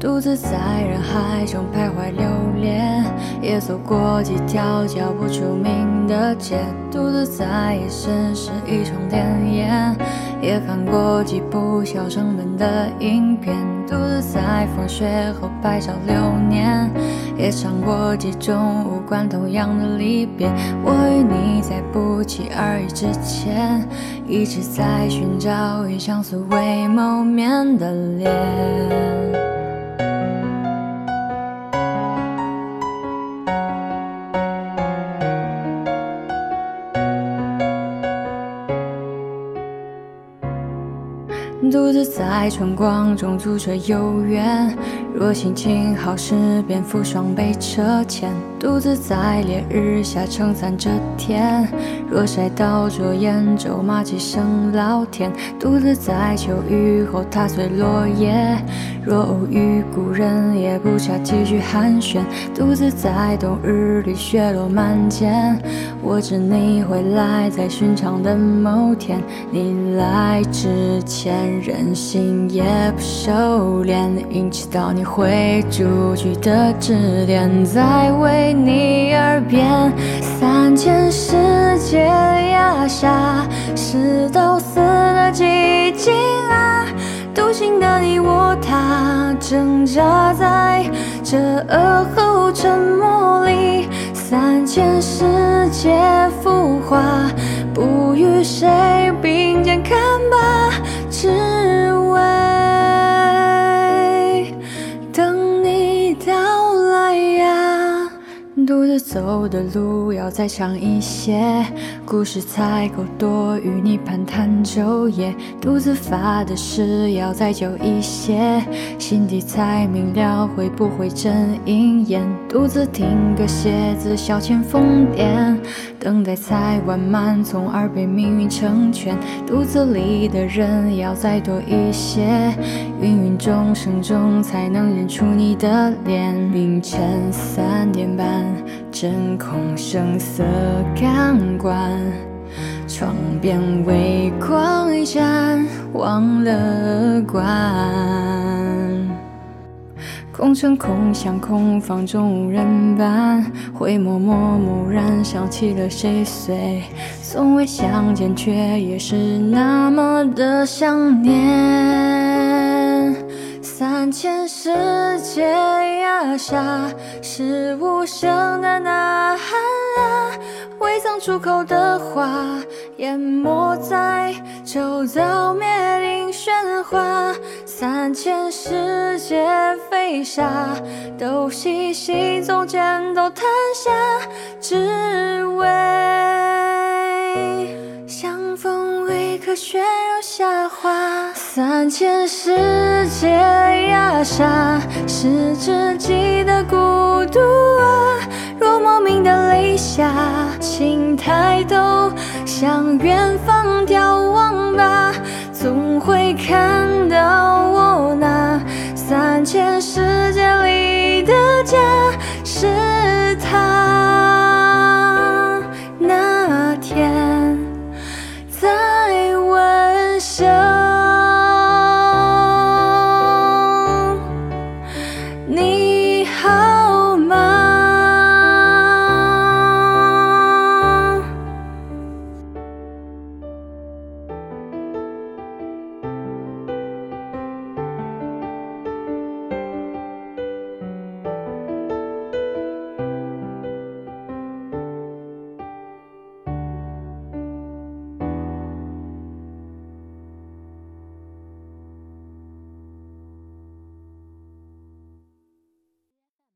独自在人海中徘徊流连，也走过几条叫不出名的街。独自在夜深时一场电影，也看过几部小成本的影片。独自在风雪后拍照留念，也尝过几种无关痛痒的离别。我与你在不期而遇之前，一直在寻找一张素未谋面的脸。独自在春光中租车游园，若心情好时便扶双倍车钱。独自在烈日下撑伞遮天，若晒到灼眼咒骂几声老天。独自在秋雨后踏碎落叶，若偶遇故人也不差几句寒暄。独自在冬日里雪落满肩，我知你会来在寻常的某天。你来之前。任性也不收敛，硬气到你会逐句的指点，在为你而变。三千世界压下，是都死的寂静啊！独行的你我他，挣扎在这恶后沉默里。三千世界浮华，不与谁并肩看吧。的路要再长一些，故事才够多与你攀谈昼夜。独自发的誓要再久一些，心底才明了会不会真应验。独自听歌写字消遣疯癫。等待才完满，从而被命运成全。肚子里的人要再多一些，芸芸众生中才能认出你的脸。凌晨三，真空声色感官，窗边微光一闪，忘了关。空城空巷，空房中无人伴，回眸默蓦然想起了谁碎，从未相见，却也是那么的想念。三千世界压下，是无声的呐喊啊，未曾出口的话，淹没在周遭灭顶喧哗。三千世界飞沙，都细细从肩头弹下，只为为可血肉下花。三千世界压沙，是自己的孤独啊。若莫名的泪下，请抬头向远方眺望吧。总会看